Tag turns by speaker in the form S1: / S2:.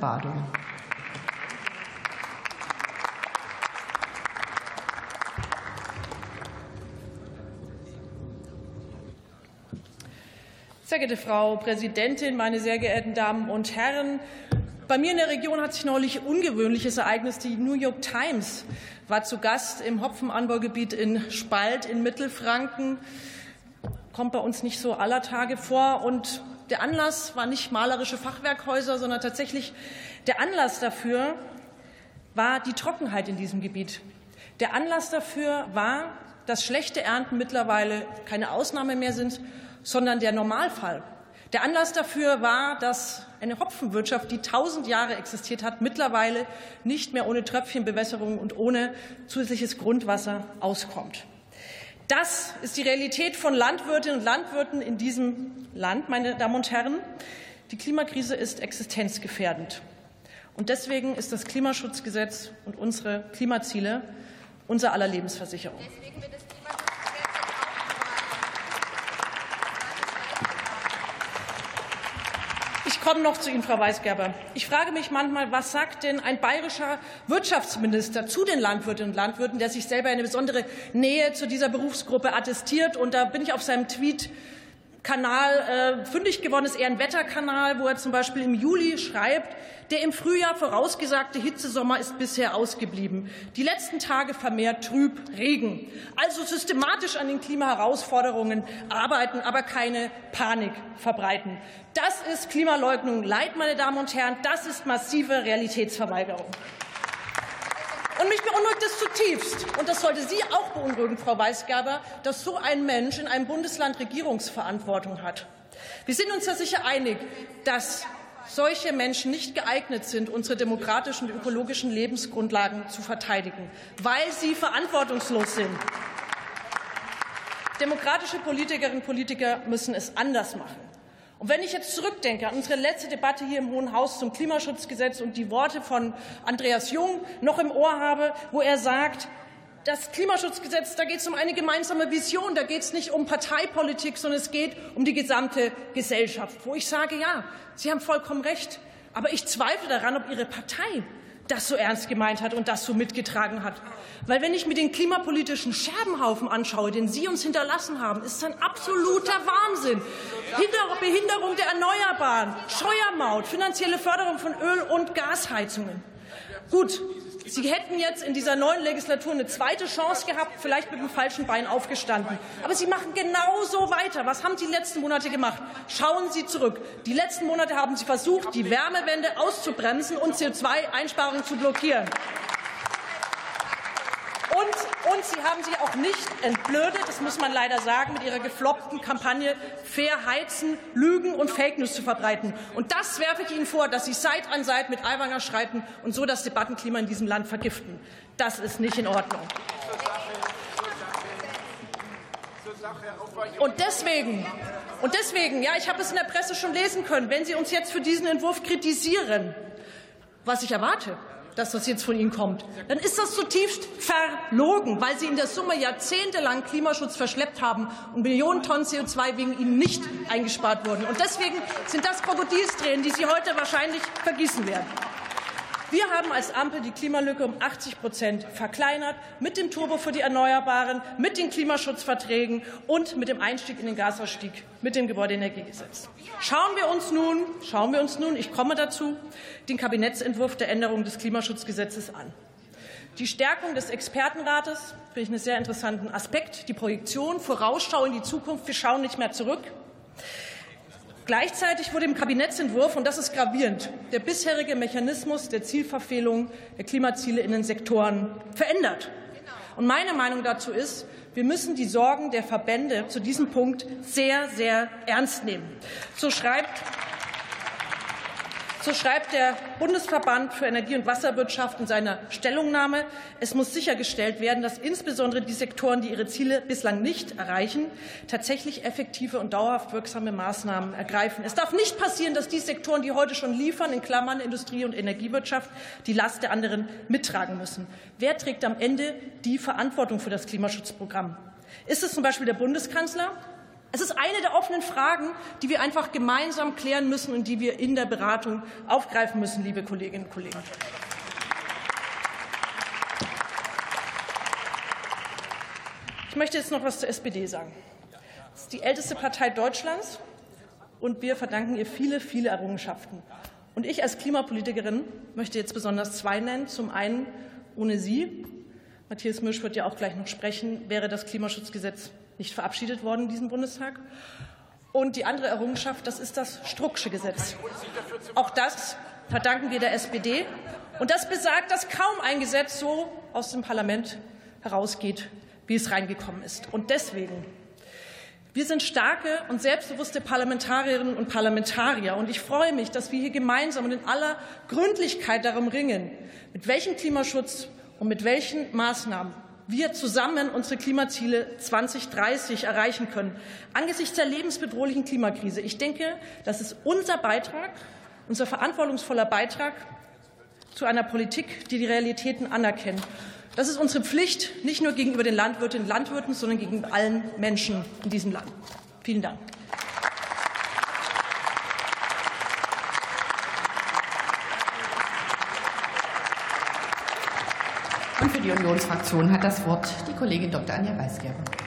S1: Badung.
S2: Sehr geehrte Frau Präsidentin, meine sehr geehrten Damen und Herren! Bei mir in der Region hat sich neulich ungewöhnliches Ereignis. Die New York Times war zu Gast im Hopfenanbaugebiet in Spalt in Mittelfranken. Kommt bei uns nicht so aller Tage vor. Und der Anlass war nicht malerische Fachwerkhäuser, sondern tatsächlich der Anlass dafür war die Trockenheit in diesem Gebiet. Der Anlass dafür war, dass schlechte Ernten mittlerweile keine Ausnahme mehr sind, sondern der Normalfall. Der Anlass dafür war, dass eine Hopfenwirtschaft, die tausend Jahre existiert hat, mittlerweile nicht mehr ohne Tröpfchenbewässerung und ohne zusätzliches Grundwasser auskommt. Das ist die Realität von Landwirtinnen und Landwirten in diesem Land, meine Damen und Herren. Die Klimakrise ist existenzgefährdend. Und deswegen ist das Klimaschutzgesetz und unsere Klimaziele unser aller Lebensversicherung. Komme noch zu Ihnen, Frau Weisgerber. Ich frage mich manchmal, was sagt denn ein bayerischer Wirtschaftsminister zu den Landwirtinnen und Landwirten, der sich selber eine besondere Nähe zu dieser Berufsgruppe attestiert? Und da bin ich auf seinem Tweet Kanal äh, fündig geworden ist, eher ein Wetterkanal, wo er zum Beispiel im Juli schreibt, der im Frühjahr vorausgesagte Hitzesommer ist bisher ausgeblieben. Die letzten Tage vermehrt trüb Regen. Also systematisch an den Klimaherausforderungen arbeiten, aber keine Panik verbreiten. Das ist Klimaleugnung Leid, meine Damen und Herren. Das ist massive Realitätsverweigerung. Mich beunruhigt es zutiefst, und das sollte Sie auch beunruhigen, Frau Weisgerber, dass so ein Mensch in einem Bundesland Regierungsverantwortung hat. Wir sind uns ja sicher einig, dass solche Menschen nicht geeignet sind, unsere demokratischen und ökologischen Lebensgrundlagen zu verteidigen, weil sie verantwortungslos sind. Demokratische Politikerinnen und Politiker müssen es anders machen. Und wenn ich jetzt zurückdenke an unsere letzte Debatte hier im Hohen Haus zum Klimaschutzgesetz und die Worte von Andreas Jung noch im Ohr habe, wo er sagt, das Klimaschutzgesetz, da geht es um eine gemeinsame Vision, da geht es nicht um Parteipolitik, sondern es geht um die gesamte Gesellschaft. Wo ich sage, ja, Sie haben vollkommen recht, aber ich zweifle daran, ob Ihre Partei das so ernst gemeint hat und das so mitgetragen hat. Weil wenn ich mir den klimapolitischen Scherbenhaufen anschaue, den Sie uns hinterlassen haben, ist es ein absoluter Wahnsinn. Behinderung der Erneuerbaren, Scheuermaut, finanzielle Förderung von Öl- und Gasheizungen. Gut, Sie hätten jetzt in dieser neuen Legislatur eine zweite Chance gehabt, vielleicht mit dem falschen Bein aufgestanden. Aber Sie machen genau so weiter. Was haben Sie die letzten Monate gemacht? Schauen Sie zurück. Die letzten Monate haben Sie versucht, die Wärmewende auszubremsen und CO2-Einsparungen zu blockieren. Und, Sie haben sich auch nicht entblödet, das muss man leider sagen, mit Ihrer gefloppten Kampagne Fair heizen, Lügen und Fake News zu verbreiten. Und das werfe ich Ihnen vor, dass Sie Seit an Seit mit Aiwanger schreiten und so das Debattenklima in diesem Land vergiften. Das ist nicht in Ordnung. Und deswegen, und deswegen, ja, ich habe es in der Presse schon lesen können, wenn Sie uns jetzt für diesen Entwurf kritisieren, was ich erwarte, dass das jetzt von Ihnen kommt, dann ist das zutiefst verlogen, weil Sie in der Summe jahrzehntelang Klimaschutz verschleppt haben und Millionen Tonnen CO2 wegen Ihnen nicht eingespart wurden. Und deswegen sind das Krokodilstränen, die Sie heute wahrscheinlich vergießen werden. Wir haben als Ampel die Klimalücke um 80 Prozent verkleinert mit dem Turbo für die Erneuerbaren, mit den Klimaschutzverträgen und mit dem Einstieg in den Gasausstieg mit dem Gebäudeenergiegesetz. Schauen wir uns nun, schauen wir uns nun, ich komme dazu, den Kabinettsentwurf der Änderung des Klimaschutzgesetzes an. Die Stärkung des Expertenrates finde ich einen sehr interessanten Aspekt. Die Projektion, Vorausschau in die Zukunft. Wir schauen nicht mehr zurück. Gleichzeitig wurde im Kabinettsentwurf, und das ist gravierend, der bisherige Mechanismus der Zielverfehlung der Klimaziele in den Sektoren verändert. Und meine Meinung dazu ist, wir müssen die Sorgen der Verbände zu diesem Punkt sehr, sehr ernst nehmen. So schreibt so schreibt der Bundesverband für Energie- und Wasserwirtschaft in seiner Stellungnahme, es muss sichergestellt werden, dass insbesondere die Sektoren, die ihre Ziele bislang nicht erreichen, tatsächlich effektive und dauerhaft wirksame Maßnahmen ergreifen. Es darf nicht passieren, dass die Sektoren, die heute schon liefern, in Klammern Industrie und Energiewirtschaft, die Last der anderen mittragen müssen. Wer trägt am Ende die Verantwortung für das Klimaschutzprogramm? Ist es zum Beispiel der Bundeskanzler? Es ist eine der offenen Fragen, die wir einfach gemeinsam klären müssen und die wir in der Beratung aufgreifen müssen, liebe Kolleginnen und Kollegen. Ich möchte jetzt noch was zur SPD sagen. Das ist die älteste Partei Deutschlands und wir verdanken ihr viele, viele Errungenschaften. Und ich als Klimapolitikerin möchte jetzt besonders zwei nennen. Zum einen, ohne Sie, Matthias Misch wird ja auch gleich noch sprechen, wäre das Klimaschutzgesetz nicht verabschiedet worden in diesem Bundestag. Und die andere Errungenschaft, das ist das Strucksche Gesetz. Auch das verdanken wir der SPD. Und das besagt, dass kaum ein Gesetz so aus dem Parlament herausgeht, wie es reingekommen ist. Und deswegen wir sind starke und selbstbewusste Parlamentarierinnen und Parlamentarier. Und ich freue mich, dass wir hier gemeinsam und in aller Gründlichkeit darum ringen, mit welchem Klimaschutz und mit welchen Maßnahmen wir zusammen unsere Klimaziele 2030 erreichen können. Angesichts der lebensbedrohlichen Klimakrise. Ich denke, das ist unser Beitrag, unser verantwortungsvoller Beitrag zu einer Politik, die die Realitäten anerkennt. Das ist unsere Pflicht, nicht nur gegenüber den Landwirtinnen und Landwirten, sondern gegenüber allen Menschen in diesem Land. Vielen Dank.
S1: Und für die Unionsfraktion hat das Wort die Kollegin Dr. Anja Weisgerber.